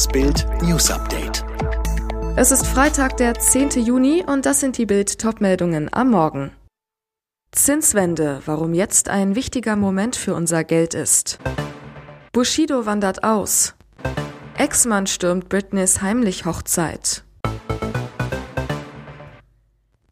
Das Bild News Update. Es ist Freitag, der 10. Juni und das sind die Bild Topmeldungen am Morgen. Zinswende, warum jetzt ein wichtiger Moment für unser Geld ist. Bushido wandert aus. Ex-Mann stürmt Britneys heimlich Hochzeit.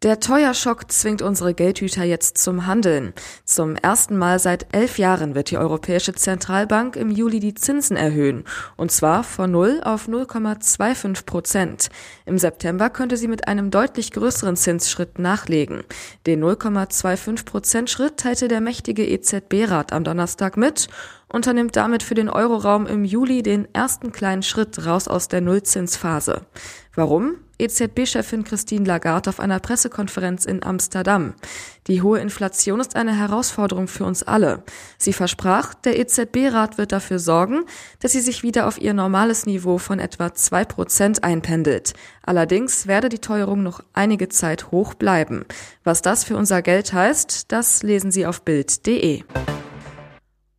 Der Teuerschock zwingt unsere Geldhüter jetzt zum Handeln. Zum ersten Mal seit elf Jahren wird die Europäische Zentralbank im Juli die Zinsen erhöhen. Und zwar von 0 auf 0,25 Prozent. Im September könnte sie mit einem deutlich größeren Zinsschritt nachlegen. Den 0,25 Prozent Schritt teilte der mächtige EZB-Rat am Donnerstag mit unternimmt damit für den Euroraum im Juli den ersten kleinen Schritt raus aus der Nullzinsphase. Warum? EZB-Chefin Christine Lagarde auf einer Pressekonferenz in Amsterdam. Die hohe Inflation ist eine Herausforderung für uns alle. Sie versprach, der EZB-Rat wird dafür sorgen, dass sie sich wieder auf ihr normales Niveau von etwa zwei Prozent einpendelt. Allerdings werde die Teuerung noch einige Zeit hoch bleiben. Was das für unser Geld heißt, das lesen Sie auf Bild.de.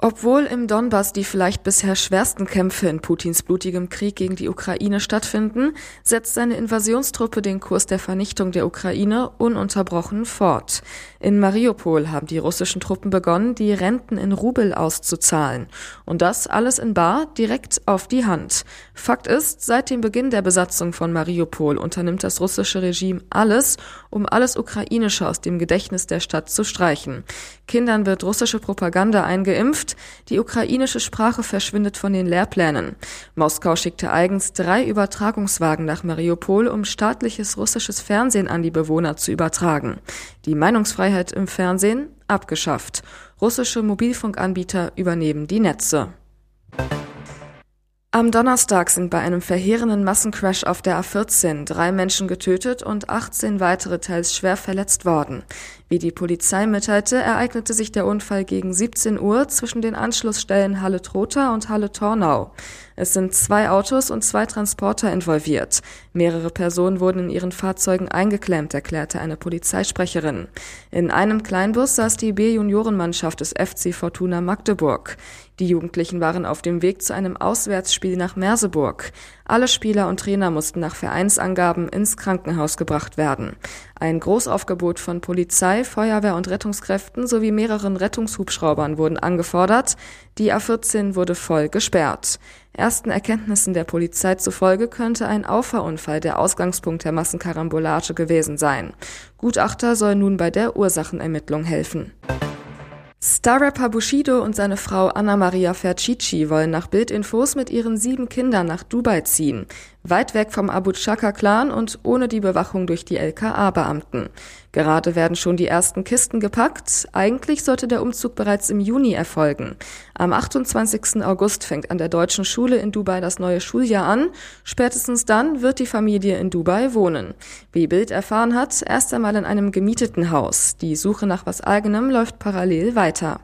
Obwohl im Donbass die vielleicht bisher schwersten Kämpfe in Putins blutigem Krieg gegen die Ukraine stattfinden, setzt seine Invasionstruppe den Kurs der Vernichtung der Ukraine ununterbrochen fort. In Mariupol haben die russischen Truppen begonnen, die Renten in Rubel auszuzahlen. Und das alles in Bar direkt auf die Hand. Fakt ist, seit dem Beginn der Besatzung von Mariupol unternimmt das russische Regime alles, um alles Ukrainische aus dem Gedächtnis der Stadt zu streichen. Kindern wird russische Propaganda eingeimpft, die ukrainische Sprache verschwindet von den Lehrplänen. Moskau schickte eigens drei Übertragungswagen nach Mariupol, um staatliches russisches Fernsehen an die Bewohner zu übertragen. Die Meinungsfreiheit im Fernsehen abgeschafft. Russische Mobilfunkanbieter übernehmen die Netze. Am Donnerstag sind bei einem verheerenden Massencrash auf der A14 drei Menschen getötet und 18 weitere teils schwer verletzt worden. Wie die Polizei mitteilte, ereignete sich der Unfall gegen 17 Uhr zwischen den Anschlussstellen Halle-Trotha und Halle-Tornau. Es sind zwei Autos und zwei Transporter involviert. Mehrere Personen wurden in ihren Fahrzeugen eingeklemmt, erklärte eine Polizeisprecherin. In einem Kleinbus saß die B-Juniorenmannschaft des FC Fortuna Magdeburg. Die Jugendlichen waren auf dem Weg zu einem Auswärtsspiel nach Merseburg. Alle Spieler und Trainer mussten nach Vereinsangaben ins Krankenhaus gebracht werden. Ein Großaufgebot von Polizei, Feuerwehr und Rettungskräften sowie mehreren Rettungshubschraubern wurden angefordert. Die A14 wurde voll gesperrt. Ersten Erkenntnissen der Polizei zufolge könnte ein Auffahrunfall der Ausgangspunkt der Massenkarambolage gewesen sein. Gutachter soll nun bei der Ursachenermittlung helfen. Starrapper Bushido und seine Frau Anna Maria Fercici wollen nach Bildinfos mit ihren sieben Kindern nach Dubai ziehen, weit weg vom Abu Chaka-Clan und ohne die Bewachung durch die LKA-Beamten. Gerade werden schon die ersten Kisten gepackt. Eigentlich sollte der Umzug bereits im Juni erfolgen. Am 28. August fängt an der deutschen Schule in Dubai das neue Schuljahr an. Spätestens dann wird die Familie in Dubai wohnen. Wie Bild erfahren hat, erst einmal in einem gemieteten Haus. Die Suche nach was eigenem läuft parallel weiter.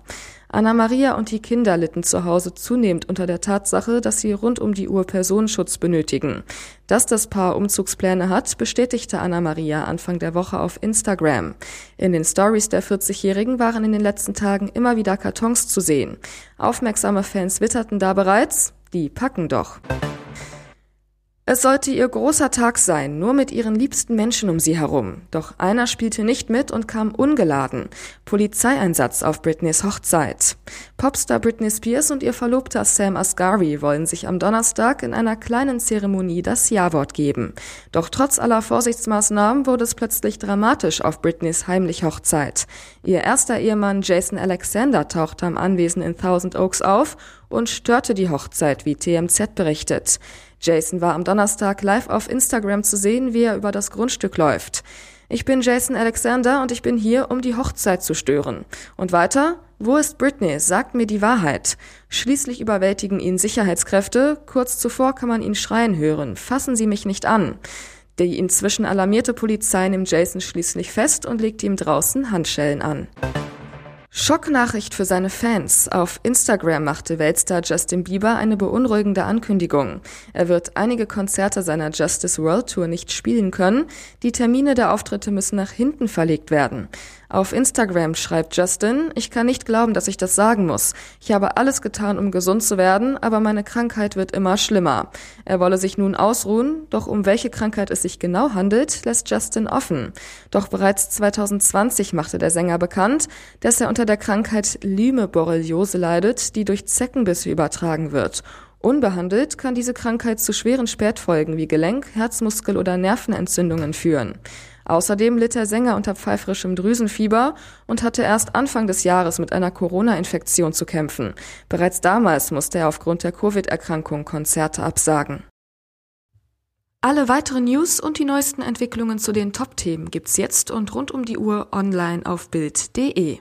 Anna Maria und die Kinder litten zu Hause zunehmend unter der Tatsache, dass sie rund um die Uhr Personenschutz benötigen. Dass das Paar Umzugspläne hat, bestätigte Anna Maria Anfang der Woche auf Instagram. In den Stories der 40-Jährigen waren in den letzten Tagen immer wieder Kartons zu sehen. Aufmerksame Fans witterten da bereits, die packen doch. Es sollte ihr großer Tag sein, nur mit ihren liebsten Menschen um sie herum. Doch einer spielte nicht mit und kam ungeladen. Polizeieinsatz auf Britneys Hochzeit. Popstar Britney Spears und ihr Verlobter Sam Asghari wollen sich am Donnerstag in einer kleinen Zeremonie das Ja-Wort geben. Doch trotz aller Vorsichtsmaßnahmen wurde es plötzlich dramatisch auf Britneys heimlich Hochzeit. Ihr erster Ehemann Jason Alexander tauchte am Anwesen in Thousand Oaks auf und störte die Hochzeit, wie TMZ berichtet. Jason war am Donnerstag live auf Instagram zu sehen, wie er über das Grundstück läuft. Ich bin Jason Alexander und ich bin hier, um die Hochzeit zu stören. Und weiter? Wo ist Britney? Sagt mir die Wahrheit. Schließlich überwältigen ihn Sicherheitskräfte. Kurz zuvor kann man ihn schreien hören. Fassen Sie mich nicht an. Die inzwischen alarmierte Polizei nimmt Jason schließlich fest und legt ihm draußen Handschellen an. Schocknachricht für seine Fans. Auf Instagram machte Weltstar Justin Bieber eine beunruhigende Ankündigung. Er wird einige Konzerte seiner Justice World Tour nicht spielen können. Die Termine der Auftritte müssen nach hinten verlegt werden. Auf Instagram schreibt Justin, ich kann nicht glauben, dass ich das sagen muss. Ich habe alles getan, um gesund zu werden, aber meine Krankheit wird immer schlimmer. Er wolle sich nun ausruhen, doch um welche Krankheit es sich genau handelt, lässt Justin offen. Doch bereits 2020 machte der Sänger bekannt, dass er unter der Krankheit Lyme-Borreliose leidet, die durch Zeckenbisse übertragen wird. Unbehandelt kann diese Krankheit zu schweren Spätfolgen wie Gelenk-, Herzmuskel- oder Nervenentzündungen führen. Außerdem litt der Sänger unter pfeiferischem Drüsenfieber und hatte erst Anfang des Jahres mit einer Corona-Infektion zu kämpfen. Bereits damals musste er aufgrund der Covid-Erkrankung Konzerte absagen. Alle weiteren News und die neuesten Entwicklungen zu den Top-Themen gibt's jetzt und rund um die Uhr online auf Bild.de.